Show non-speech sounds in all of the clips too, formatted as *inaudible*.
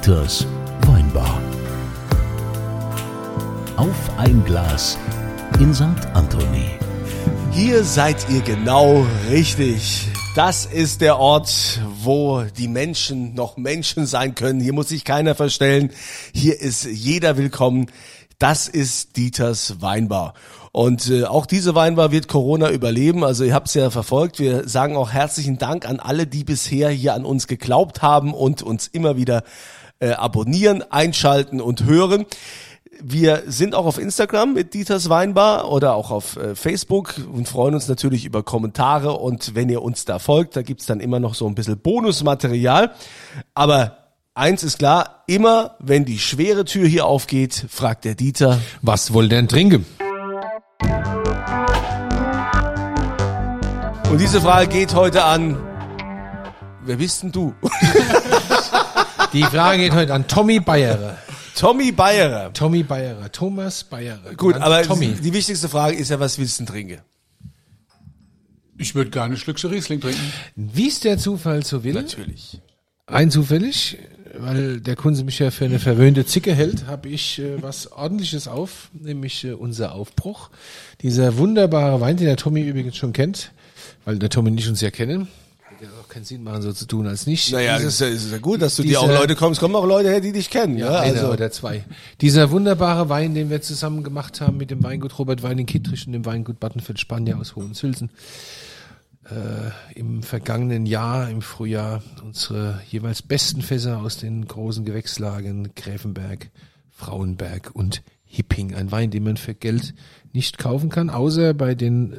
Dieters Weinbar. Auf ein Glas in St. Anthony. Hier seid ihr genau richtig. Das ist der Ort, wo die Menschen noch Menschen sein können. Hier muss sich keiner verstellen. Hier ist jeder willkommen. Das ist Dieters Weinbar. Und äh, auch diese Weinbar wird Corona überleben. Also ihr habt es ja verfolgt. Wir sagen auch herzlichen Dank an alle, die bisher hier an uns geglaubt haben und uns immer wieder äh, abonnieren, einschalten und hören. Wir sind auch auf Instagram mit Dieters Weinbar oder auch auf äh, Facebook und freuen uns natürlich über Kommentare und wenn ihr uns da folgt, da gibt's dann immer noch so ein bisschen Bonusmaterial. Aber eins ist klar, immer wenn die schwere Tür hier aufgeht, fragt der Dieter, Was wollt ihr denn trinken? und diese Frage geht heute an, wer bist denn du? *laughs* Die Frage geht heute an Tommy Bayerer. Tommy Bayerer. Tommy Bayerer. Thomas Bayerer. Gut, aber Tommy. die wichtigste Frage ist ja, was willst du denn trinken? Ich würde gerne ein Schlückchen Riesling trinken. Wie es der Zufall so will, Natürlich. rein zufällig, weil der Kunze mich ja für eine verwöhnte Zicke hält, habe ich äh, was ordentliches auf, nämlich äh, unser Aufbruch. Dieser wunderbare Wein, den der Tommy übrigens schon kennt, weil der Tommy nicht uns ja kennen. Ja auch keinen Sinn machen, so zu tun als nicht. Naja, Dieses- ist, ja, ist ja gut, dass du dir auch Leute kommst. Kommen auch Leute her, die dich kennen. Ja, Ja, also. oder zwei. Dieser wunderbare Wein, den wir zusammen gemacht haben mit dem Weingut Robert Wein in Kittrich und dem Weingut Battenfeld Spanier aus Hohenzülsen. Äh, Im vergangenen Jahr, im Frühjahr, unsere jeweils besten Fässer aus den großen Gewächslagen Gräfenberg, Frauenberg und Hipping. Ein Wein, den man für Geld nicht kaufen kann, außer bei den äh,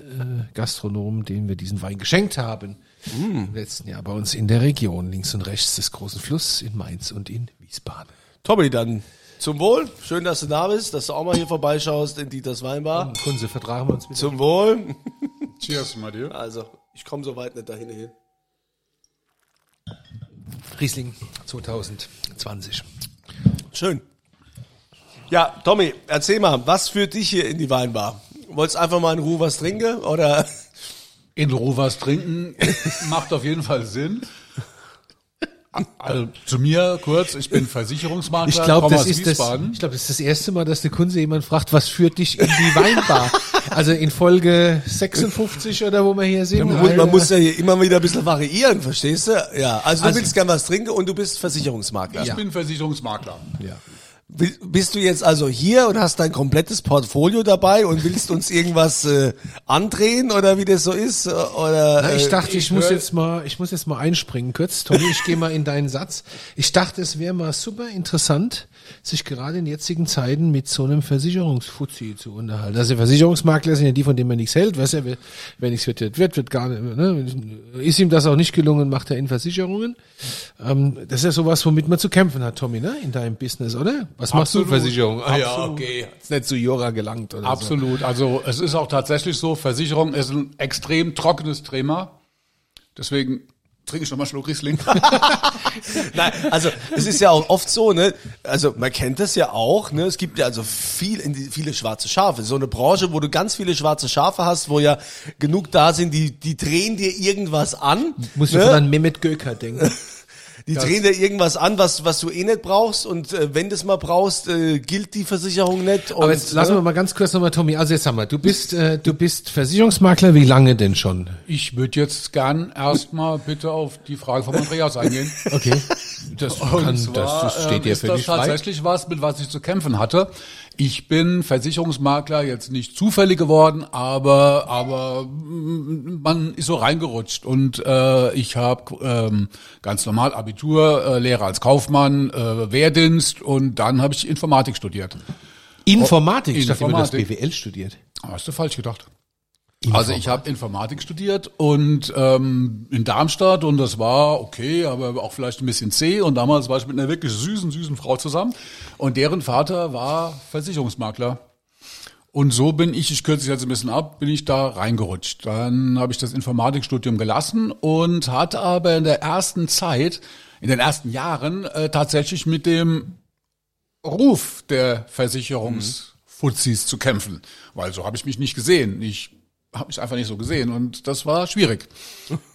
Gastronomen, denen wir diesen Wein geschenkt haben. Im letzten Jahr bei uns in der Region, links und rechts des großen Flusses in Mainz und in Wiesbaden. Tommy, dann zum Wohl. Schön, dass du da bist, dass du auch mal hier vorbeischaust in Dieters Weinbar. Kunze, vertragen wir uns bitte. Zum Wohl. *laughs* Cheers mal dir. Also, ich komme so weit nicht dahin hin. Riesling 2020. Schön. Ja, Tommy, erzähl mal, was führt dich hier in die Weinbar? Wolltest einfach mal in Ruhe was trinken oder? In Ruhe was trinken *laughs* macht auf jeden Fall Sinn. Also, zu mir kurz, ich bin Versicherungsmakler, Ich glaube, das ist das, Wiesbaden. ich glaube, das ist das erste Mal, dass der Kunze jemand fragt, was führt dich in die Weinbar? *laughs* also in Folge 56 oder wo wir hier sind. Man, muss- man muss ja hier immer wieder ein bisschen variieren, verstehst du? Ja, also du willst gern was trinken und du bist Versicherungsmakler. ich bin Versicherungsmakler. ja. Bist du jetzt also hier und hast dein komplettes Portfolio dabei und willst uns irgendwas äh, andrehen oder wie das so ist? äh, Oder, Na, ich äh, dachte, ich, ich muss jetzt mal, ich muss jetzt mal einspringen kurz. Tommy, ich gehe mal in deinen Satz. Ich dachte, es wäre mal super interessant, sich gerade in jetzigen Zeiten mit so einem Versicherungsfuzzi zu unterhalten. Also Versicherungsmakler sind ja die, von denen man nichts hält. Weißt du, wer, nichts wird, wird, wird, gar nicht. Ne? Ist ihm das auch nicht gelungen, macht er in Versicherungen. Ähm, das ist ja sowas, womit man zu kämpfen hat, Tommy, ne? In deinem Business, oder? Was machst du Absolut. Versicherung? Ah, ja, okay. Ist nicht zu Jura gelangt oder so. Absolut. Also es ist auch tatsächlich so, Versicherung ist ein extrem trockenes Thema. Deswegen trinke ich nochmal Schluck Riesling. *laughs* Nein, also es ist ja auch oft so, ne? Also man kennt das ja auch, ne? Es gibt ja also viel, in die, viele schwarze Schafe. So eine Branche, wo du ganz viele schwarze Schafe hast, wo ja genug da sind, die die drehen dir irgendwas an. Muss ne? ich an Mehmet Göker denken. *laughs* Die drehen dir irgendwas an, was was du eh nicht brauchst und äh, wenn du es mal brauchst, äh, gilt die Versicherung nicht. Und, Aber jetzt lassen wir ne? mal ganz kurz nochmal, Tommy. Also jetzt haben wir, du bist, äh, du bist Versicherungsmakler. Wie lange denn schon? Ich würde jetzt gern erstmal bitte auf die Frage von Andreas eingehen. Okay. *laughs* Das, kann, das, zwar, das steht ähm, dir ist völlig das frei. tatsächlich was, mit was ich zu kämpfen hatte. Ich bin Versicherungsmakler jetzt nicht zufällig geworden, aber aber mm, man ist so reingerutscht und äh, ich habe ähm, ganz normal Abitur, äh, Lehre als Kaufmann, äh, Wehrdienst und dann habe ich Informatik studiert. Informatik. Ich dachte, immer, du hast Informatik. BWL studiert. Hast du falsch gedacht? Also ich habe Informatik studiert und ähm, in Darmstadt und das war okay, aber auch vielleicht ein bisschen zäh und damals war ich mit einer wirklich süßen, süßen Frau zusammen und deren Vater war Versicherungsmakler. Und so bin ich, ich kürze es jetzt ein bisschen ab, bin ich da reingerutscht. Dann habe ich das Informatikstudium gelassen und hatte aber in der ersten Zeit, in den ersten Jahren äh, tatsächlich mit dem Ruf der Versicherungsfuzis zu kämpfen, weil so habe ich mich nicht gesehen. Ich habe mich einfach nicht so gesehen und das war schwierig.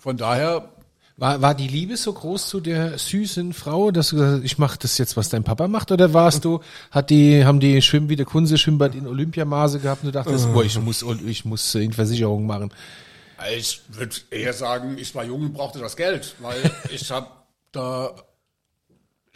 Von daher War, war die Liebe so groß zu der süßen Frau, dass du gesagt hast, ich mache das jetzt, was dein Papa macht? Oder warst du, hat die, haben die Schwimmen wie der Kunze Schwimmbad in Olympiamaße gehabt und du dachtest, boah, ich muss, ich muss in Versicherung machen? Ich würde eher sagen, ich war jung und brauchte das Geld, weil *laughs* ich habe da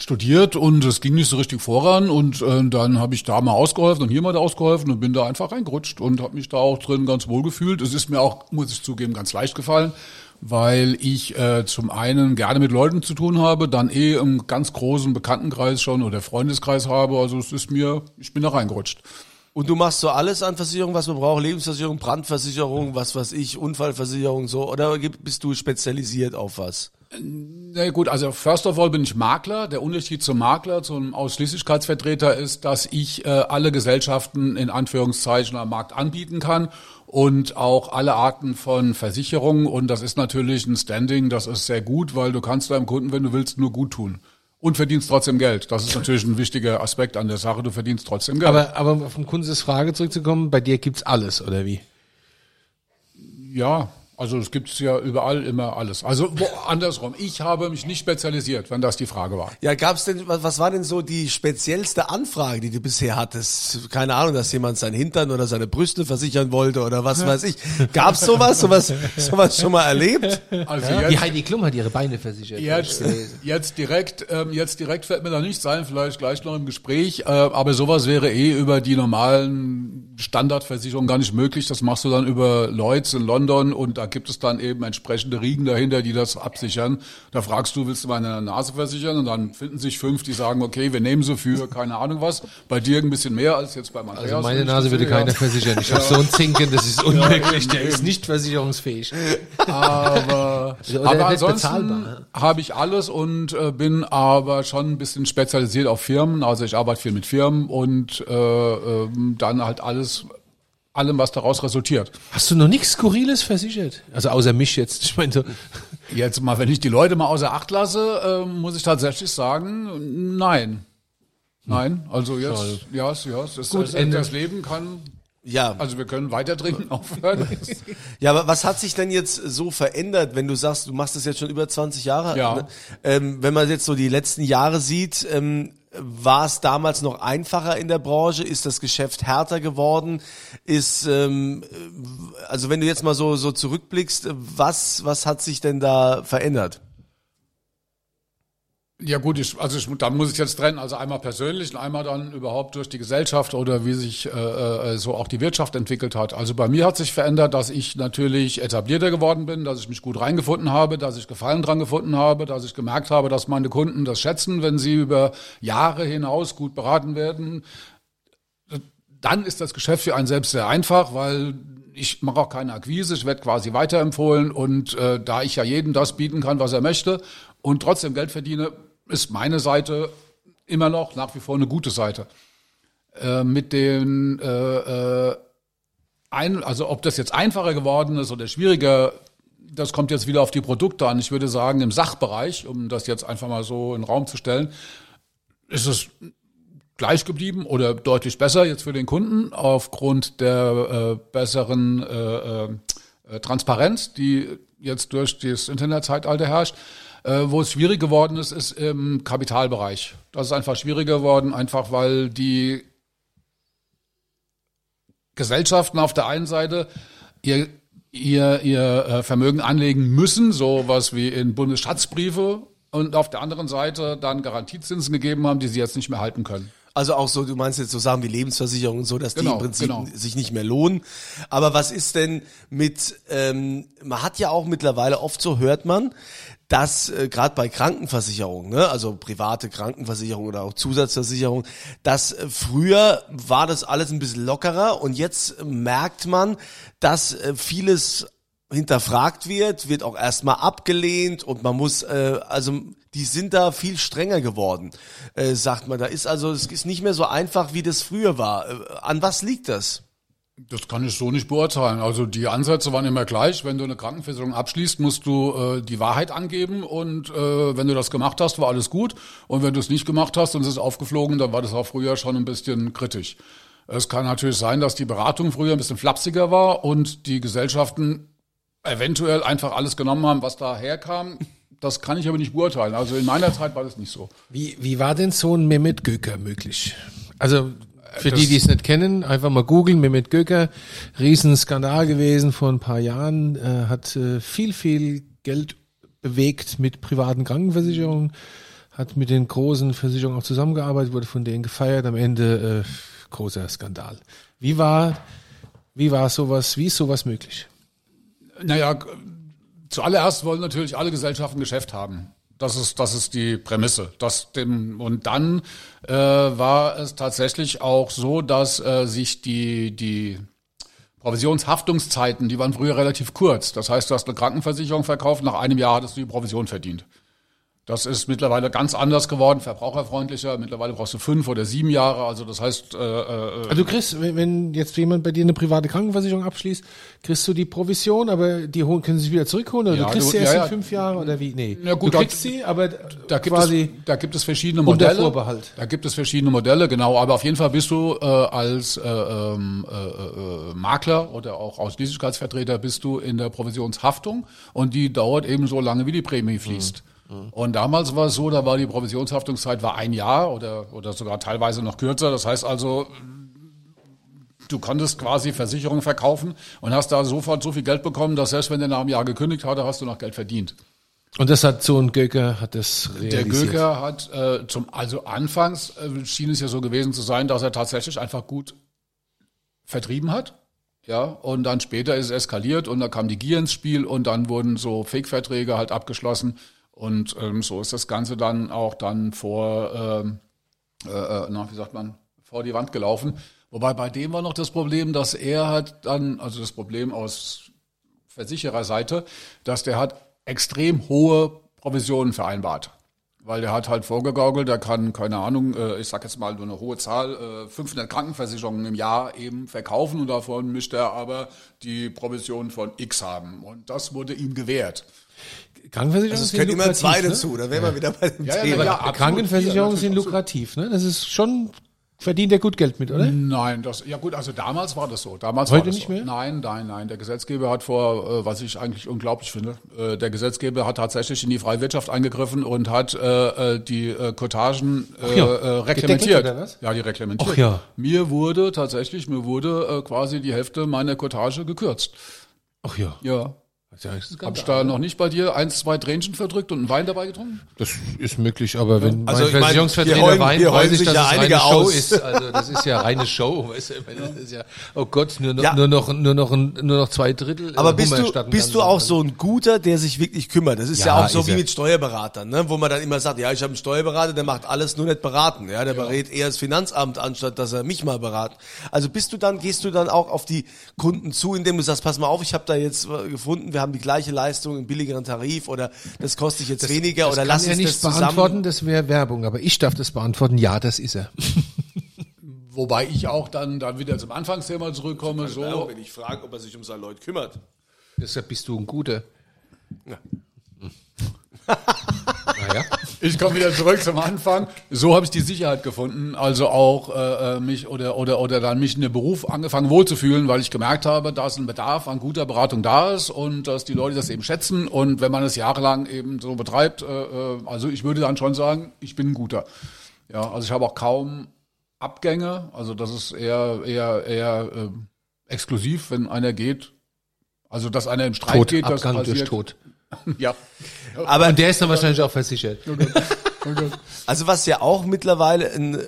studiert und es ging nicht so richtig voran und äh, dann habe ich da mal ausgeholfen und hier mal da ausgeholfen und bin da einfach reingerutscht und habe mich da auch drin ganz wohl gefühlt. Es ist mir auch, muss ich zugeben, ganz leicht gefallen, weil ich äh, zum einen gerne mit Leuten zu tun habe, dann eh im ganz großen Bekanntenkreis schon oder Freundeskreis habe. Also es ist mir, ich bin da reingerutscht. Und du machst so alles an Versicherung, was man braucht, Lebensversicherung, Brandversicherung, was weiß ich, Unfallversicherung, so, oder bist du spezialisiert auf was? Na gut, also first of all bin ich Makler. Der Unterschied zum Makler, zum Ausschließlichkeitsvertreter ist, dass ich äh, alle Gesellschaften in Anführungszeichen am Markt anbieten kann und auch alle Arten von Versicherungen. Und das ist natürlich ein Standing, das ist sehr gut, weil du kannst deinem Kunden, wenn du willst, nur gut tun. Und verdienst trotzdem Geld. Das ist natürlich ein wichtiger Aspekt an der Sache. Du verdienst trotzdem Geld. Aber, aber auf den Kunzes Frage zurückzukommen, bei dir gibt's alles, oder wie? Ja, also es gibt ja überall immer alles. Also wo, andersrum, ich habe mich nicht spezialisiert, wenn das die Frage war. Ja, gab's denn, was, was war denn so die speziellste Anfrage, die du bisher hattest? Keine Ahnung, dass jemand sein Hintern oder seine Brüste versichern wollte oder was weiß ich. Gab's sowas, sowas, sowas schon mal erlebt? Also Ja? jetzt, Die Heidi Klum hat ihre Beine versichert. Jetzt, jetzt direkt, ähm, jetzt direkt fällt mir da nichts ein, vielleicht gleich noch im Gespräch, äh, aber sowas wäre eh über die normalen Standardversicherungen gar nicht möglich. Das machst du dann über Lloyds in London und da gibt es dann eben entsprechende Riegen dahinter, die das absichern. Da fragst du, willst du meine Nase versichern? Und dann finden sich fünf, die sagen, okay, wir nehmen sie für keine Ahnung was. Bei dir ein bisschen mehr als jetzt bei Andreas. Also meine Nase würde keiner ja. versichern. Ich habe so ein Zinken, das ist unmöglich. eben, Der ist nicht versicherungsfähig. Aber, Oder aber ansonsten habe ich alles und äh, bin aber schon ein bisschen spezialisiert auf Firmen. Also ich arbeite viel mit Firmen und äh, ähm, dann halt alles, allem, was daraus resultiert. Hast du noch nichts Skurriles versichert? Also außer mich jetzt. Ich meine, so, Jetzt mal, wenn ich die Leute mal außer Acht lasse, äh, muss ich tatsächlich sagen, nein. Nein, also jetzt, ja, ja, es ist, Gut, Ende. das Leben kann, Ja. also wir können weiter trinken, *laughs* aufhören. Ja, aber was hat sich denn jetzt so verändert, wenn du sagst, du machst das jetzt schon über 20 Jahre? Ja. Ne? Ähm, wenn man jetzt so die letzten Jahre sieht, ähm, war es damals noch einfacher in der Branche? Ist das Geschäft härter geworden? Ist ähm, also wenn du jetzt mal so so zurückblickst, was was hat sich denn da verändert? Ja gut, ich, also ich, da muss ich jetzt trennen, also einmal persönlich und einmal dann überhaupt durch die Gesellschaft oder wie sich äh, äh, so auch die Wirtschaft entwickelt hat. Also bei mir hat sich verändert, dass ich natürlich etablierter geworden bin, dass ich mich gut reingefunden habe, dass ich Gefallen dran gefunden habe, dass ich gemerkt habe, dass meine Kunden das schätzen, wenn sie über Jahre hinaus gut beraten werden. Dann ist das Geschäft für einen selbst sehr einfach, weil ich mache auch keine Akquise, ich werde quasi weiterempfohlen und äh, da ich ja jedem das bieten kann, was er möchte und trotzdem Geld verdiene, ist meine Seite immer noch nach wie vor eine gute Seite. Äh, mit den äh, äh, ein, also ob das jetzt einfacher geworden ist oder schwieriger, das kommt jetzt wieder auf die Produkte an. Ich würde sagen, im Sachbereich, um das jetzt einfach mal so in den Raum zu stellen, ist es gleich geblieben oder deutlich besser jetzt für den Kunden aufgrund der äh, besseren äh, äh, Transparenz, die jetzt durch das Internetzeitalter herrscht. Äh, wo es schwierig geworden ist, ist im Kapitalbereich. Das ist einfach schwieriger geworden, einfach weil die Gesellschaften auf der einen Seite ihr, ihr, ihr äh, Vermögen anlegen müssen, sowas wie in Bundesschatzbriefe, und auf der anderen Seite dann Garantiezinsen gegeben haben, die sie jetzt nicht mehr halten können. Also auch so, du meinst jetzt so Sachen wie Lebensversicherung und so, dass die Genau, im Prinzip genau. sich nicht mehr lohnen. Aber was ist denn mit, ähm, man hat ja auch mittlerweile, oft so hört man, dass äh, gerade bei Krankenversicherungen, ne, also private Krankenversicherung oder auch Zusatzversicherung, dass äh, früher war das alles ein bisschen lockerer und jetzt merkt man, dass äh, vieles hinterfragt wird, wird auch erstmal abgelehnt und man muss, äh, also die sind da viel strenger geworden, äh, sagt man. Da ist also, es ist nicht mehr so einfach, wie das früher war. Äh, an was liegt das? Das kann ich so nicht beurteilen. Also die Ansätze waren immer gleich. Wenn du eine Krankenversicherung abschließt, musst du äh, die Wahrheit angeben und äh, wenn du das gemacht hast, war alles gut. Und wenn du es nicht gemacht hast und es ist aufgeflogen, dann war das auch früher schon ein bisschen kritisch. Es kann natürlich sein, dass die Beratung früher ein bisschen flapsiger war und die Gesellschaften eventuell einfach alles genommen haben, was da herkam. das kann ich aber nicht beurteilen. Also in meiner Zeit war das nicht so. Wie, wie war denn so ein Mehmet Göker möglich? Also für die, die es nicht kennen, einfach mal googeln, Mehmet Göker, Riesenskandal gewesen vor ein paar Jahren, äh, hat äh, viel, viel Geld bewegt mit privaten Krankenversicherungen, hat mit den großen Versicherungen auch zusammengearbeitet, wurde von denen gefeiert, am Ende äh, großer Skandal. Wie war, wie war sowas, wie ist sowas möglich? Naja, zuallererst wollen natürlich alle Gesellschaften Geschäft haben. Das ist, das ist die Prämisse. Das dem, und dann äh, war es tatsächlich auch so, dass äh, sich die, die Provisionshaftungszeiten, die waren früher relativ kurz. Das heißt, du hast eine Krankenversicherung verkauft, nach einem Jahr hattest du die Provision verdient. Das ist mittlerweile ganz anders geworden, verbraucherfreundlicher. Mittlerweile brauchst du fünf oder sieben Jahre. Also das heißt. Äh, äh, also du kriegst, wenn, wenn jetzt jemand bei dir eine private Krankenversicherung abschließt, kriegst du die Provision, aber die holen, können sie sich wieder zurückholen oder Ja, du kriegst du- sie erst ja, in fünf Jahren oder wie? Nee. Ja, gut, du da- kriegst sie, aber da gibt, quasi es, da gibt es verschiedene unter Modelle. Vorbehalt. Da gibt es verschiedene Modelle, genau. Aber auf jeden Fall bist du äh, als äh, ähm, äh, äh, Makler oder auch Ausschließlichkeitsvertreter bist du in der Provisionshaftung und die dauert eben so lange, wie die Prämie fließt. Und damals war es so, da war die Provisionshaftungszeit war ein Jahr oder, oder sogar teilweise noch kürzer. Das heißt also, du konntest quasi Versicherungen verkaufen und hast da sofort so viel Geld bekommen, dass selbst wenn der nach einem Jahr gekündigt hatte, hast du noch Geld verdient. und das hat so ein Göker hat das Der realisiert. Göker hat äh, zum, also anfangs äh, schien es ja so gewesen zu sein, dass er tatsächlich einfach gut vertrieben hat. Ja, und dann später ist es eskaliert und da kam die Gier ins Spiel und dann wurden so Fake-Verträge halt abgeschlossen und ähm, so ist das Ganze dann auch dann vor, ähm, äh, äh, na, wie sagt man, vor die Wand gelaufen. Wobei bei dem war noch das Problem, dass er hat dann, also das Problem aus Versichererseite, dass der hat extrem hohe Provisionen vereinbart. Weil der hat halt vorgegaukelt, der kann, keine Ahnung, äh, ich sag jetzt mal nur eine hohe Zahl, äh, 500 Krankenversicherungen im Jahr eben verkaufen und davon mischt er aber die Provision von X haben. Und das wurde ihm gewährt. Krankenversicherungen Also es sind können immer lukrativ, zwei ne? dazu, da wären wir wieder bei dem Ja, ja, Thema. ja, Ja, sind lukrativ, ne? Das ist schon verdient er gut Geld mit, oder? Nein, das ja gut, also damals war das so. Damals Heute war das nicht so. mehr? Nein, nein, nein. Der Gesetzgeber hat vor, äh, was ich eigentlich unglaublich finde, äh, der Gesetzgeber hat tatsächlich in die freie Wirtschaft eingegriffen und hat äh, äh, die äh, Kotagen äh, ja. äh, reglementiert. Gedeckelt oder was? Ja, die reglementiert. Ach ja. Mir wurde tatsächlich, mir wurde äh, quasi die Hälfte meiner Kotage gekürzt. Ach ja. Ja. Das ist, Hab ich da noch nicht bei dir eins, zwei Tränchen verdrückt und einen Wein dabei getrunken? das ist möglich, aber wenn Also mein Versicherungsvertreter heulen- heulen weiß ich, dass ja es einige reine Show aus. ist. Also das ist ja reine Show, weißt du? Das ist ja, oh Gott, nur noch, Ja. nur noch, nur noch, nur noch zwei Drittel. Aber äh, bist Hummer du, bist du auch so ein Guter, der sich wirklich kümmert? Das ist ja, Ja, auch so wie mit Steuerberatern, ne? wo man dann immer sagt, ja, ich habe einen Steuerberater, der macht alles nur nicht beraten. Ja, der berät eher das Finanzamt, anstatt dass er mich mal beraten. Also bist du dann, gehst du dann auch auf die Kunden zu, indem du sagst, pass mal auf, ich habe da jetzt äh, gefunden, wir haben die gleiche Leistung, einen billigeren Tarif oder das kostet jetzt weniger das oder lass uns nicht das zusammen. beantworten, das wäre Werbung, aber ich darf das beantworten. Ja, das ist er. *laughs* Wobei ich auch dann, dann wieder zum Anfangsthema zurückkomme. So, wenn ich frage, ob er sich um seine Leute kümmert. Deshalb bist du ein Guter. Ja. Naja. Ich komme wieder zurück zum Anfang. So habe ich die Sicherheit gefunden, also auch äh, äh, mich oder oder oder dann mich in dem Beruf angefangen wohlzufühlen, weil ich gemerkt habe, dass ein Bedarf an guter Beratung da ist und dass die Leute das eben schätzen und wenn man es jahrelang eben so betreibt, äh, äh, also ich würde dann schon sagen, ich bin ein guter. Ja, also ich habe auch kaum Abgänge, also das ist eher eher eher äh, exklusiv, wenn einer geht. Also dass einer im Streik Tod, geht, das Abgang durch passiert. Tod. Ja. *laughs* Aber Und der ist dann wahrscheinlich auch versichert. Also was ja auch mittlerweile ein,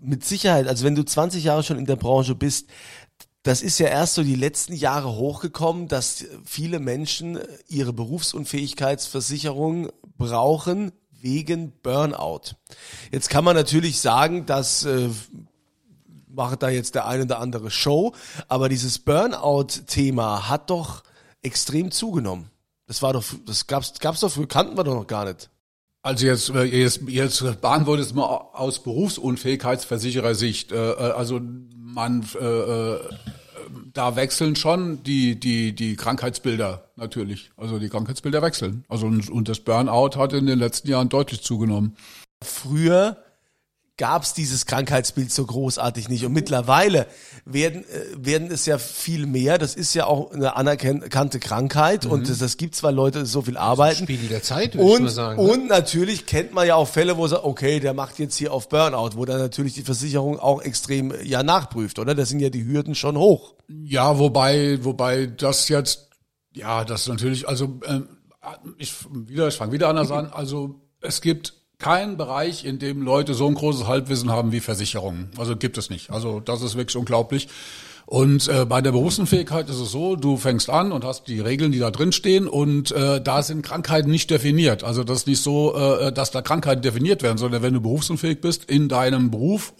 mit Sicherheit, also wenn du 20 Jahre schon in der Branche bist, das ist ja erst so die letzten Jahre hochgekommen, dass viele Menschen ihre Berufsunfähigkeitsversicherung brauchen wegen Burnout. Jetzt kann man natürlich sagen, dass äh, macht da jetzt der eine oder andere Show, aber dieses Burnout-Thema hat doch extrem zugenommen. Das war doch, das gab's, gab's doch früher, kannten wir doch noch gar nicht. Also jetzt, äh, jetzt, jetzt beantwortet es mal aus Berufsunfähigkeitsversicherersicht. Äh, äh, Also man, äh, äh, da wechseln schon die, die, die Krankheitsbilder natürlich. Also die Krankheitsbilder wechseln. Also und, und das Burnout hat in den letzten Jahren deutlich zugenommen. früher gab es dieses Krankheitsbild so großartig nicht. Und mittlerweile werden, äh, werden es ja viel mehr. Das ist ja auch eine anerkannte Krankheit und das, das gibt zwar Leute, die so viel arbeiten. Spiegel der Zeit, würde ich Und, mal sagen. ne? und natürlich kennt man ja auch Fälle, wo sagt, okay, der macht jetzt hier auf Burnout, wo dann natürlich die Versicherung auch extrem ja nachprüft, oder? Da sind ja die Hürden schon hoch. Ja, wobei, wobei das jetzt, ja, das natürlich, also ähm, ich wieder, ich fange wieder anders an. Also es gibt keinen Bereich, in dem Leute so ein großes Halbwissen haben wie Versicherungen. Also gibt es nicht. Also das ist wirklich unglaublich. Und äh, bei der Berufsunfähigkeit ist es so, du fängst an und hast die Regeln, die da drin stehen und äh, da sind Krankheiten nicht definiert. Also das ist nicht so, äh, dass da Krankheiten definiert werden, sondern wenn du berufsunfähig bist in deinem Beruf,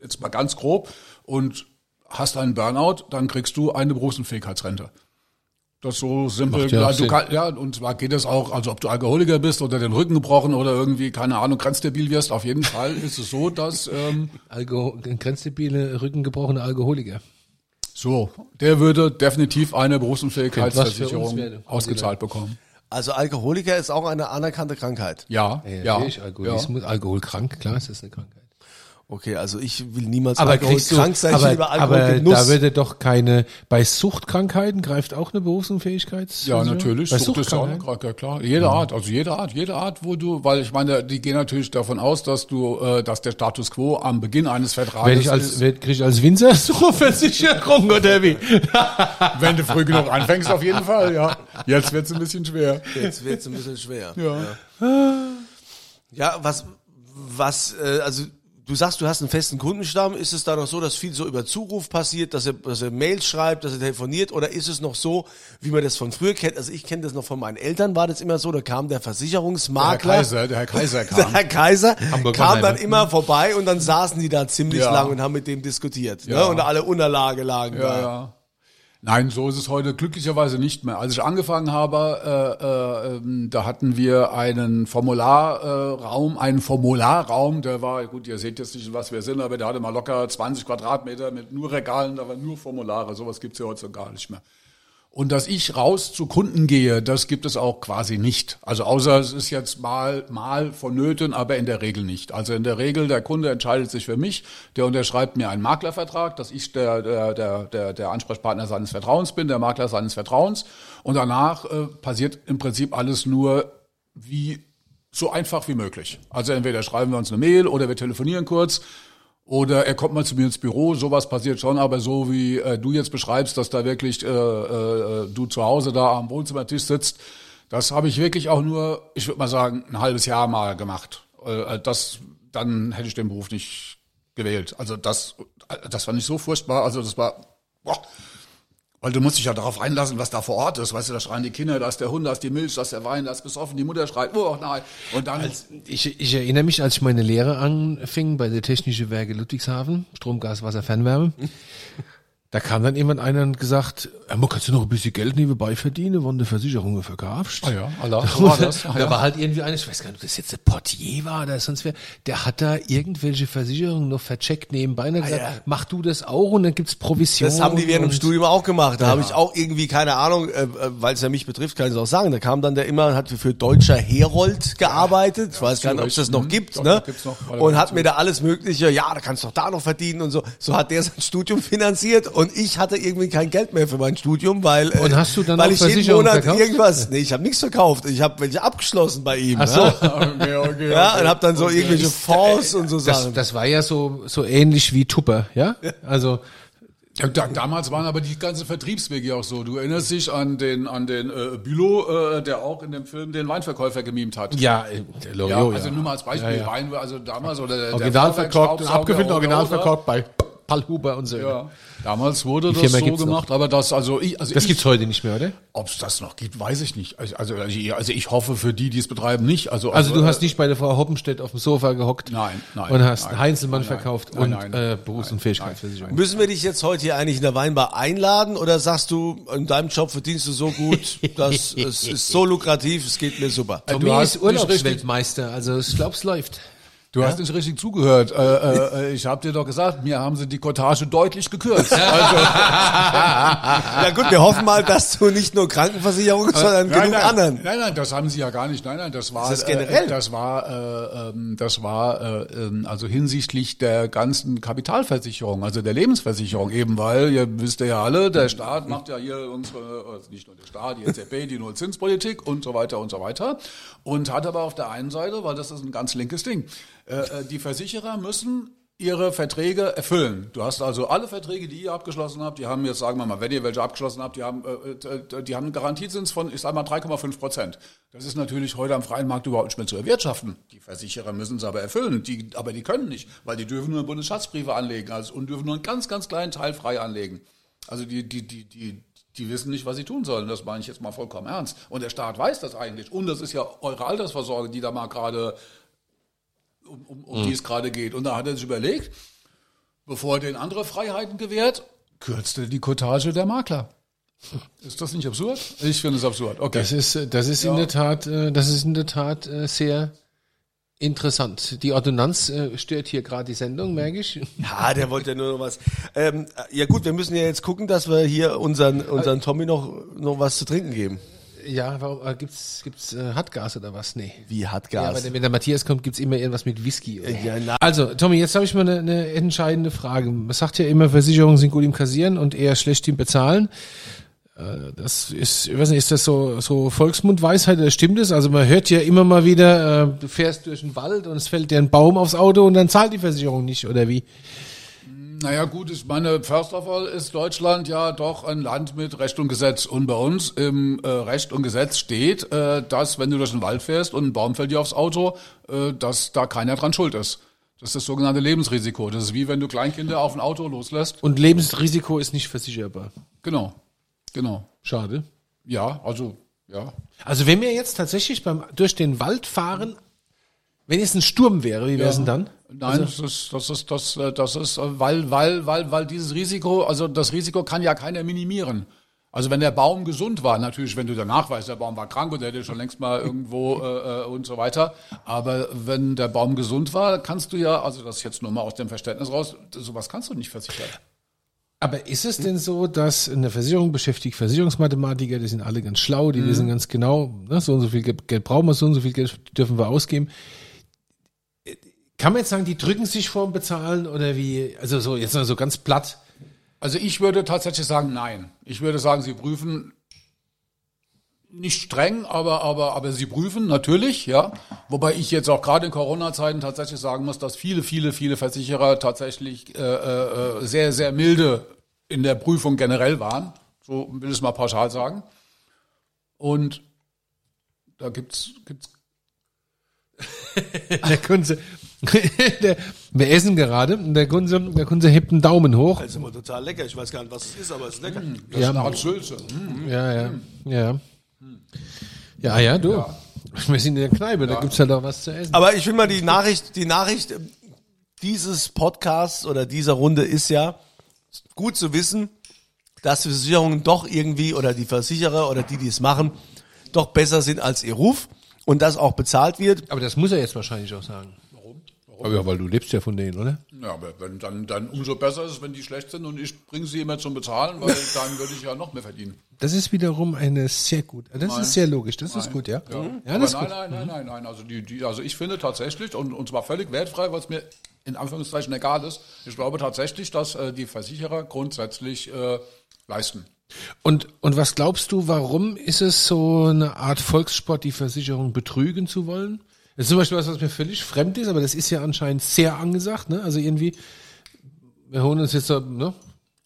jetzt mal ganz grob, und hast einen Burnout, dann kriegst du eine Berufsunfähigkeitsrente. Das ist so simpel. Ja du kann, ja, und zwar geht es auch, also ob du Alkoholiker bist oder den Rücken gebrochen oder irgendwie, keine Ahnung, grenzdebil wirst, auf jeden Fall *laughs* ist es so, dass ähm, Alko grenzdebile, rückengebrochene Alkoholiker. so, der würde definitiv eine Berufsunfähigkeitsversicherung ausgezahlt bekommen. Also Alkoholiker ist auch eine anerkannte Krankheit. Ja, Ja, ja, natürlich, ja. Alkoholismus, alkoholkrank, klar, ist das eine Krankheit. Okay, also ich will niemals Aber kriegst du, krank sein, ich aber, will über aber Alkoholgenuss. da würde doch keine, bei Suchtkrankheiten greift auch eine Berufsunfähigkeit? Ja, natürlich. Bei Sucht ist ja auch eine? Krankheit, klar. Jede Art, also jede Art, jede Art, wo du, weil ich meine, die gehen natürlich davon aus, dass du, äh, dass der Status quo am Beginn eines Vertrages Werde ich als, ist. werd, krieg ich als Winzer so Versicherung *laughs* oder wie? *laughs* Wenn du früh genug anfängst, auf jeden Fall, ja. Jetzt wird's ein bisschen schwer. Jetzt wird's ein bisschen schwer. Ja. Ja, was, was, äh, also du sagst, du hast einen festen Kundenstamm. Ist es da noch so, dass viel so über Zuruf passiert, dass er, dass er Mails schreibt, dass er telefoniert? Oder ist es noch so, wie man das von früher kennt? Also ich kenne das noch von meinen Eltern, war das immer so, da kam der Der Herr Versicherungsmakler. Kaiser, der Herr Kaiser *laughs* Der kam. Herr Kaiser Hamburg kam dann immer vorbei und dann saßen die da ziemlich Ja. lang und haben mit dem diskutiert. Ne? Ja. Und alle Unterlage lagen Ja, da. ja. Nein, so ist es heute glücklicherweise nicht mehr. Als ich angefangen habe, äh, äh, ähm, da hatten wir einen Formularraum, äh, einen Formularraum, der war, gut, ihr seht jetzt nicht, was wir sind, aber der hatte mal locker 20 Quadratmeter mit nur Regalen, da waren nur Formulare. Sowas gibt's ja heute so gar nicht mehr. Und dass ich raus zu Kunden gehe, das gibt es auch quasi nicht. Also außer es ist jetzt mal, mal vonnöten, aber in der Regel nicht. Also in der Regel, der Kunde entscheidet sich für mich, der unterschreibt mir einen Maklervertrag, dass ich der, der, der, der, der Ansprechpartner seines Vertrauens bin, der Makler seines Vertrauens. Und danach äh, passiert im Prinzip alles nur wie so einfach wie möglich. Also entweder schreiben wir uns eine Mail oder wir telefonieren kurz. Oder er kommt mal zu mir ins Büro, sowas passiert schon, aber so wie äh, du jetzt beschreibst, dass da wirklich äh, äh, du zu Hause da am Wohnzimmertisch sitzt, das habe ich wirklich auch nur, ich würde mal sagen, ein halbes Jahr mal gemacht. Äh, das, dann hätte ich den Beruf nicht gewählt. Also das, das fand ich so furchtbar. Also das war, boah, weil du musst dich ja darauf einlassen, was da vor Ort ist. Weißt du, da schreien die Kinder, da ist der Hund, da ist die Milch, da ist der Wein, da ist besoffen, die Mutter schreit, oh nein. Und dann, Ich, ich erinnere mich, als ich meine Lehre anfing bei der Technische Werke Ludwigshafen, Strom, Gas, Wasser, Fernwärme. Da kam dann jemand einer und gesagt, ja, man kannst du noch ein bisschen Geld nebenbei verdienen, wenn du Versicherungen verkaufst. ah ja, Allah, so *laughs* war das. Ah, da ja. war halt irgendwie einer, ich weiß gar nicht, ob das jetzt der Portier war oder sonst wer, der hat da irgendwelche Versicherungen noch vercheckt nebenbei und hat gesagt, ja. mach du das auch und dann gibt's Provision. Das haben die während dem Studium auch gemacht. Da habe ich auch irgendwie, keine Ahnung, äh, äh, weil es ja mich betrifft, kann ich es auch sagen. Da kam dann der immer, hat für Deutscher Herold gearbeitet. Ich weiß gar nicht, ob es das noch gibt, Doch, ne? noch. Und hat mir da alles Mögliche, ja, da kannst du doch da noch verdienen und so. So hat der sein Studium finanziert und ich hatte irgendwie kein Geld mehr für mein Studium, weil, äh, Und hast du dann weil ich jeden Monat verkauft? irgendwas, nee, ich habe nichts verkauft. Ich habe welche abgeschlossen bei ihm. Ach so. *laughs* ne? Okay, okay, Ja, okay. und habe dann so irgendwelche Fonds und so Das, Sachen. das war ja so, so ähnlich wie Tupper, ja? Also, Ja, da, damals waren aber die ganzen Vertriebswege auch so. Du erinnerst dich an den an den äh, Bülow, äh, der auch in dem Film den Weinverkäufer gemimt hat. ja, äh, der Ja, Loriot, also nur mal als Beispiel, Ja, ja. Wein, also damals oder der Original der verkauft, oder- original verkauft bei Paul Huber und so. Ja, damals wurde Die das so gibt's noch. gemacht, aber das also ich also Das ich, gibt's heute nicht mehr, oder? ob es das noch gibt, weiß ich nicht. Also also also ich- also ich hoffe für die, die es betreiben, nicht. Also Also du äh, hast nicht bei der Frau Hoppenstedt auf dem Sofa gehockt Nein, nein, und hast nein, Heinzelmann nein, verkauft nein, und nein, äh, Berufs- und Fähigkeitsversicherung. Müssen wir dich jetzt heute hier eigentlich in der Weinbar einladen oder sagst du, in deinem Job verdienst du so gut, dass es ist so lukrativ, es geht mir super? Tommy du hast ist Urlaubsweltmeister, also ich glaube, es läuft. Du hast nicht richtig zugehört. Äh, äh, ich habe dir doch gesagt, mir haben sie die Cottage deutlich gekürzt. *laughs* Also, *laughs* Ja gut, wir hoffen mal, dass du nicht nur Krankenversicherung, sondern nein, genug nein, anderen. Nein, nein, das haben sie ja gar nicht. Nein, nein, das war Das generell. Äh, das war äh, ähm, das war äh, ähm, also hinsichtlich der ganzen Kapitalversicherung, also der Lebensversicherung eben, weil ihr wisst ja alle, der Staat macht ja hier unsere also nicht nur der Staat, die EZB, die Nullzinspolitik und so weiter und so weiter und hat aber auf der einen Seite, weil das ist ein ganz linkes Ding, äh, äh, die Versicherer müssen ihre Verträge erfüllen. Du hast also alle Verträge, die ihr abgeschlossen habt, die haben jetzt, sagen wir mal, wenn ihr welche abgeschlossen habt, die haben, äh, die haben einen Garantiezins von, ich sag mal, 3,5 Prozent. Das ist natürlich heute am freien Markt überhaupt nicht mehr zu erwirtschaften. Die Versicherer müssen es aber erfüllen, die, aber die können nicht, weil die dürfen nur Bundesschatzbriefe anlegen also, und dürfen nur einen ganz, ganz kleinen Teil frei anlegen. Also die, die, die, die, die wissen nicht, was sie tun sollen. Das meine ich jetzt mal vollkommen ernst. Und der Staat weiß das eigentlich. Und das ist ja eure Altersvorsorge, die da mal gerade um, um, um die es gerade geht. Und da hat er sich überlegt, bevor er den andere Freiheiten gewährt, kürzte die Cottage der Makler. Ist das nicht absurd? Ich finde es absurd. Okay. Das ist, das ist in der Tat, äh, das ist in der Tat äh, sehr interessant. Die Ordonnanz äh, stört hier gerade die Sendung, merke ich. *laughs* Ja, der wollte ja nur noch was. Ähm, ja gut, wir müssen ja jetzt gucken, dass wir hier unseren, unseren Tommy noch, noch was zu trinken geben. Ja, warum äh, gibt's gibt's äh, Hartgas oder was? Nee. Wie hat Ja, wenn, der- Matthias kommt, gibt's immer irgendwas mit Whisky. Oder? Ja, na- Also, Tommy, jetzt habe ich mal eine, eine entscheidende Frage. Man sagt ja immer, Versicherungen sind gut im Kassieren und eher schlecht im Bezahlen. Äh, Das ist, ich weiß nicht, ist das so, so Volksmundweisheit oder stimmt es? Also man hört ja immer mal wieder, äh, du fährst durch den Wald und es fällt dir ein Baum aufs Auto und dann zahlt die Versicherung nicht, oder wie? Naja gut, ich meine, first of all ist Deutschland ja doch ein Land mit Recht und Gesetz. Und bei uns im äh, Recht und Gesetz steht, äh, dass wenn du durch den Wald fährst und ein Baum fällt dir aufs Auto, äh, dass da keiner dran schuld ist. Das ist das sogenannte Lebensrisiko. Das ist wie wenn du Kleinkinder auf ein Auto loslässt. Und Lebensrisiko ist nicht versicherbar. Genau, genau. Schade. Ja, also, ja. Also wenn wir jetzt tatsächlich beim durch den Wald fahren, wenn es ein Sturm wäre, wie wäre es denn dann? Nein, das ist, das ist, das, äh, das ist, äh, weil, weil, weil, weil dieses Risiko, also das Risiko kann ja keiner minimieren. Also wenn der Baum gesund war, natürlich, wenn du danach weißt, der Baum war krank und der hätte schon längst mal *laughs* irgendwo äh, äh, und so weiter. Aber wenn der Baum gesund war, kannst du ja, also das ist jetzt nur mal aus dem Verständnis raus, sowas kannst du nicht versichern. Aber ist es denn so, dass eine Versicherung beschäftigt Versicherungsmathematiker, die sind alle ganz schlau, die wissen ganz genau, ne, so und so viel Geld brauchen wir, so und so viel Geld dürfen wir ausgeben. Kann man jetzt sagen, die drücken sich vorm Bezahlen oder wie, also so jetzt mal so ganz platt. Also ich würde tatsächlich sagen, nein. Ich würde sagen, sie prüfen nicht streng, aber, aber, aber sie prüfen natürlich, ja. Wobei ich jetzt auch gerade in Corona-Zeiten tatsächlich sagen muss, dass viele, viele, viele Versicherer tatsächlich äh, äh, sehr, sehr milde in der Prüfung generell waren. So will ich es mal pauschal sagen. Und da gibt's, gibt's *laughs* Der Kunze, der, *laughs* wir essen gerade, und der Kunze, der Kunze hebt einen Daumen hoch. Das ist immer total lecker. Ich weiß gar nicht, was es ist, aber es ist lecker. das Ja. ist eine Art Sülze. Hm. Ja, ja, ja. Ja, ja, du. Wir sind in der Kneipe, da gibt's halt auch was zu essen. Aber ich will mal die Nachricht, die Nachricht äh, dieses Podcasts oder dieser Runde ist ja gut zu wissen, dass die Versicherungen doch irgendwie oder die Versicherer oder die, die es machen, doch besser sind als ihr Ruf und das auch bezahlt wird. Aber das muss er jetzt wahrscheinlich auch sagen. Aber ja, weil du lebst ja von denen, oder? Ja, aber wenn, dann, dann umso besser ist es, wenn die schlecht sind und ich bringe sie immer zum Bezahlen, weil *laughs* dann würde ich ja noch mehr verdienen. Das ist wiederum eine sehr gut. Das ist sehr logisch. Das ist gut, ja. Ja, Aber das ist nein, gut. nein, nein, nein, nein. Also die, die, also ich finde tatsächlich und, und zwar völlig wertfrei, was mir in Anführungszeichen egal ist. Ich glaube tatsächlich, dass äh, die Versicherer grundsätzlich äh, leisten. Und, und was glaubst du, warum ist es so eine Art Volkssport, die Versicherung betrügen zu wollen? Das ist zum Beispiel was, was mir völlig fremd ist, aber das ist ja anscheinend sehr angesagt, ne? Also irgendwie, wir holen uns jetzt so, ne?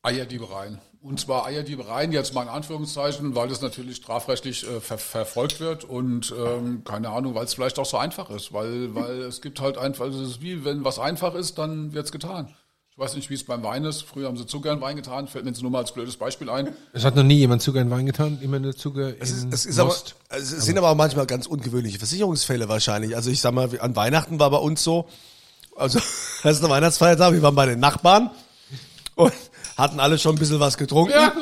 Eierdiebereien. Und zwar Eierdiebereien jetzt mal in Anführungszeichen, weil das natürlich strafrechtlich äh, ver verfolgt wird und ähm, keine Ahnung, weil es vielleicht auch so einfach ist, weil weil es gibt halt einfach, also es ist wie wenn was einfach ist, dann wird's getan. Ich weiß nicht, wie es beim Wein ist. Früher haben sie Zucker in Wein getan, fällt mir jetzt nur mal als blödes Beispiel ein. Es hat noch nie jemand Zucker in Wein getan, immer nur Zucker in Es, ist, es, ist aber, Most. es sind aber auch manchmal ganz ungewöhnliche Versicherungsfälle wahrscheinlich. Also ich sag mal, an Weihnachten war bei uns so, also *laughs* das ist eine Weihnachtsfeiertag, wir waren bei den Nachbarn und hatten alle schon ein bisschen was getrunken. Ja,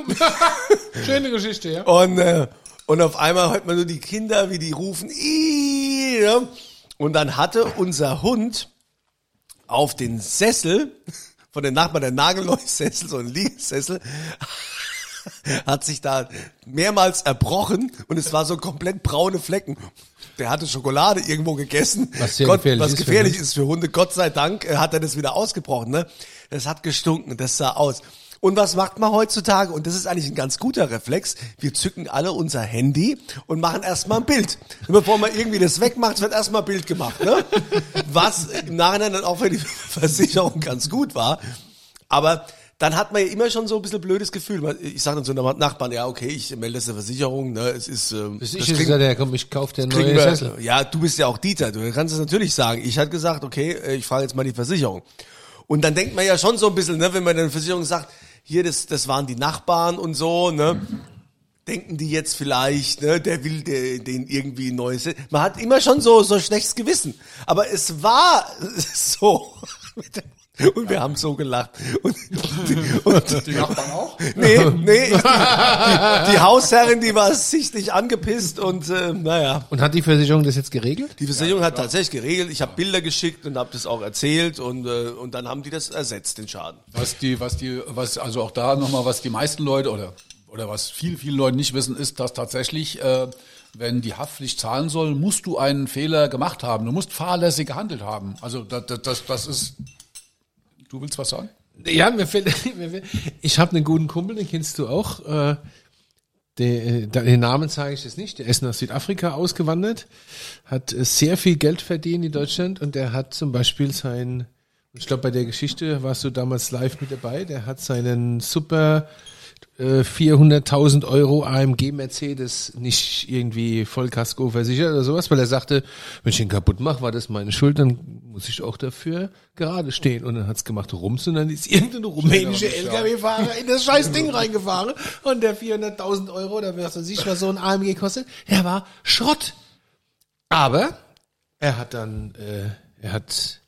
*laughs* schöne Geschichte, ja. Und, äh, und auf einmal hört man nur die Kinder, wie die rufen, "Ih", ja. und dann hatte unser Hund auf den Sessel von den Nachbarn, der Nagelleuchtsessel, so ein Liegesessel, *laughs* hat sich da mehrmals erbrochen und es war so komplett braune Flecken. Der hatte Schokolade irgendwo gegessen. Was Gott, gefährlich was ist für gefährlich Hunde. ist für Hunde. Gott sei Dank äh, hat er das wieder ausgebrochen. Ne? Das hat gestunken, das sah aus. Und was macht man heutzutage? Und das ist eigentlich ein ganz guter Reflex. Wir zücken alle unser Handy und machen erstmal ein Bild. Und bevor man irgendwie das wegmacht, wird erstmal ein Bild gemacht. Ne? Was im Nachhinein dann auch für die *laughs* Versicherung ganz gut war. Aber dann hat man ja immer schon so ein bisschen blödes Gefühl. Ich sage dann zu einem Nachbarn, ja, okay, ich melde das der Versicherung, ne, es ist, ähm, Das, das ist kriegen- ja der, komm, ich kauf dir kriegen neue wir, Sessel. ja, du bist ja auch Dieter, du kannst es natürlich sagen. Ich hatte gesagt, okay, äh, ich frage jetzt mal die Versicherung. Und dann denkt man ja schon so ein bisschen, ne, wenn man der Versicherung sagt, hier, das, das waren die Nachbarn und so, ne, denken die jetzt vielleicht, ne, der will der, den irgendwie neues. Man hat immer schon so so schlechtes Gewissen, aber es war *laughs* so. Und wir haben so gelacht. Und, und, *laughs* Die Nachbarn auch? nee, nee, die, die Hausherrin, die war sichtlich angepisst und äh, naja. Und hat die Versicherung das jetzt geregelt? Die Versicherung hat tatsächlich geregelt. Ich habe Bilder geschickt und habe das auch erzählt und äh, und dann haben die das ersetzt, den Schaden. Was die, was die, was, also auch da nochmal, was die meisten Leute oder, oder was viel, viele Leute nicht wissen, ist, dass tatsächlich, äh, wenn die Haftpflicht zahlen soll, musst du einen Fehler gemacht haben. Du musst fahrlässig gehandelt haben. Also, das, das, das ist, du willst was sagen? Ja, mir fällt, *laughs* mir fällt ich habe einen guten Kumpel, den kennst du auch. Äh, der, den Namen sage ich jetzt nicht. Der ist nach Südafrika ausgewandert, hat äh, sehr viel Geld verdient in Deutschland und der hat zum Beispiel sein, ich glaube bei der Geschichte warst du damals live mit dabei, der hat seinen super äh, 400.000 Euro AMG Mercedes nicht irgendwie Vollkasko versichert oder sowas, weil er sagte, wenn ich ihn kaputt mache, war das meine Schuld, dann muss ich auch dafür gerade stehen. Und dann hat's gemacht Rums und dann ist irgendein rumänische LKW-Fahrer in das scheiß Ding reingefahren und der 400.000 Euro, oder was weiß ich, was so ein AMG kostet, der war Schrott. Aber er hat dann, äh, er hat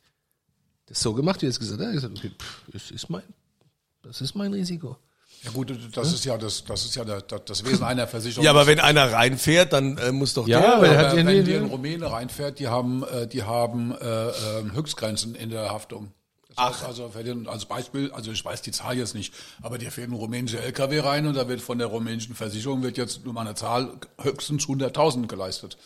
das so gemacht, wie er es gesagt hat. Er hat gesagt, okay, pff, das ist mein, das ist mein Risiko. Ja gut, das ist ja das, das ist ja das, das Wesen einer Versicherung. Ja, aber wenn einer reinfährt, dann äh, muss doch Ja, der. aber er ja wenn dir ein Rumäne reinfährt, die haben, äh, die haben äh, ähm, Höchstgrenzen in der Haftung. Das heißt also, für den, als Beispiel, also ich weiß die Zahl jetzt nicht, aber dir fährt ein rumänischer LKW rein und da wird von der rumänischen Versicherung wird jetzt nur mal eine Zahl höchstens 100.000 geleistet.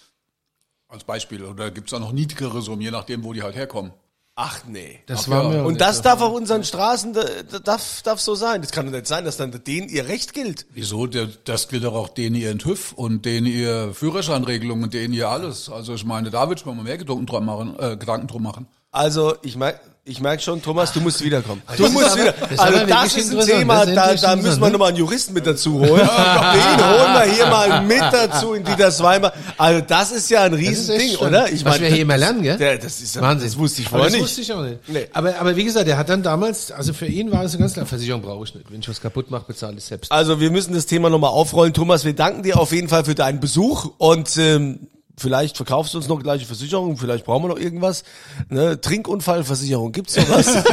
Als Beispiel. Oder gibt's da noch niedrigere Summen, je nachdem, wo die halt herkommen. Ach nee. Das Ach war ja. mir Und das darf auf unseren Straßen, da- da- darf, darf so sein. Das kann doch nicht sein, dass dann denen ihr Recht gilt. Wieso? Das gilt doch auch denen ihren TÜV und denen ihr Führerscheinregelungen und denen ihr alles. Also ich meine, da würde ich mir mal mehr Gedanken drum machen. Äh, Gedanken drum machen. Also ich merk, ich merk schon, Thomas, du musst wiederkommen. Du Das musst aber- wieder. das Also das ist ein. Thema, Das da, da müssen wir nochmal einen Juristen mit dazu holen. Den holen wir hier mal mit dazu in Dieter Weimar. Also das ist ja ein Das Riesending, oder? Ich Was meine, wir hier immer lernen, gell? Der, das ist ja, Wahnsinn. Das wusste ich Aber vorher das nicht. wusste ich auch nicht. Nee. Aber, aber wie gesagt, der hat dann damals, also für ihn war es ganz klar, Versicherung brauche ich nicht. Wenn ich was kaputt mache, bezahle ich selbst. Also wir müssen das Thema nochmal aufrollen. Thomas, wir danken dir auf jeden Fall für deinen Besuch und ähm, vielleicht verkaufst du uns noch gleiche Versicherung, vielleicht brauchen wir noch irgendwas. Ne? Trinkunfallversicherung, gibt's sowas? *laughs*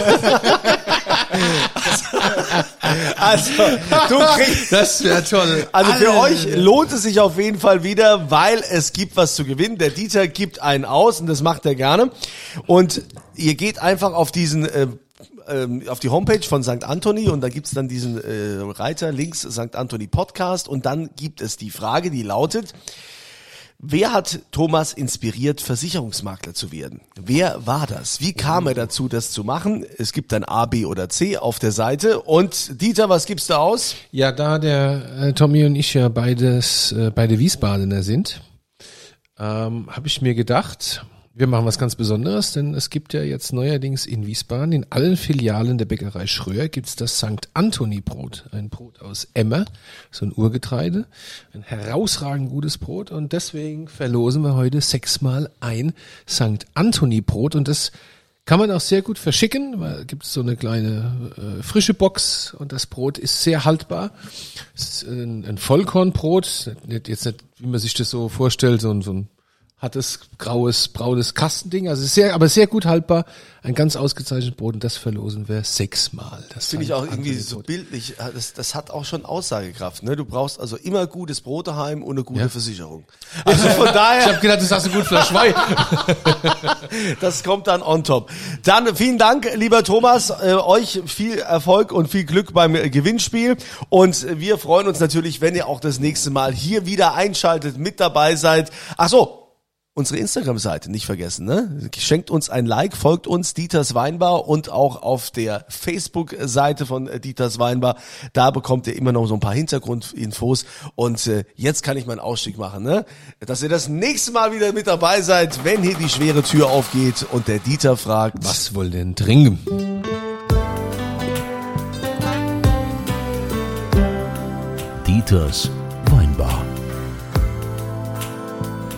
also, du kriegst... Das wäre toll. Also für euch lohnt es sich auf jeden Fall wieder, weil es gibt was zu gewinnen. Der Dieter gibt einen aus und das macht er gerne. Und ihr geht einfach auf diesen äh, ähm, auf die Homepage von St. Anthony und da gibt's dann diesen äh, Reiter links St. Anthony Podcast und dann gibt es die Frage, die lautet, Wer hat Thomas inspiriert, Versicherungsmakler zu werden? Wer war das? Wie kam er dazu, das zu machen? Es gibt ein A, B oder C auf der Seite. Und Dieter, was gibst du aus? Ja, da der äh, Tommy und ich ja beides, äh, beide Wiesbadener sind, ähm, habe ich mir gedacht, wir machen was ganz Besonderes, denn es gibt ja jetzt neuerdings in Wiesbaden, in allen Filialen der Bäckerei Schröer, gibt's das St. Anthony Brot. Ein Brot aus Emmer, so ein Urgetreide. Ein herausragend gutes Brot und deswegen verlosen wir heute sechsmal ein St. Anthony Brot und das kann man auch sehr gut verschicken, weil gibt es so eine kleine äh, frische Box und das Brot ist sehr haltbar. Es ist ein, ein Vollkornbrot, nicht, jetzt nicht, wie man sich das so vorstellt, so so ein hat es graues, braunes Kastending, also sehr, aber sehr gut haltbar. Ein ganz ausgezeichnetes Brot und das verlosen wir sechsmal. Das Finde ich auch irgendwie so Brot. bildlich. Das, das hat auch schon Aussagekraft. Ne? Du brauchst also immer gutes Brot daheim und eine gute Ja. Versicherung. Also von Ich daher, habe gedacht, das hast du gut Flasch Wein. *laughs* das kommt dann on top. Dann vielen Dank, lieber Thomas. Äh, euch viel Erfolg und viel Glück beim äh, Gewinnspiel. Und wir freuen uns natürlich, wenn ihr auch das nächste Mal hier wieder einschaltet, mit dabei seid. Ach so, unsere Instagram-Seite nicht vergessen, ne? Schenkt uns ein Like, folgt uns Dieters Weinbar und auch auf der Facebook-Seite von äh, Dieters Weinbar. Da bekommt ihr immer noch so ein paar Hintergrundinfos. Und äh, jetzt kann ich meinen Ausstieg machen, ne? Dass ihr das nächste Mal wieder mit dabei seid, wenn hier die schwere Tür aufgeht und der Dieter fragt, Was wollen denn trinken? Dieters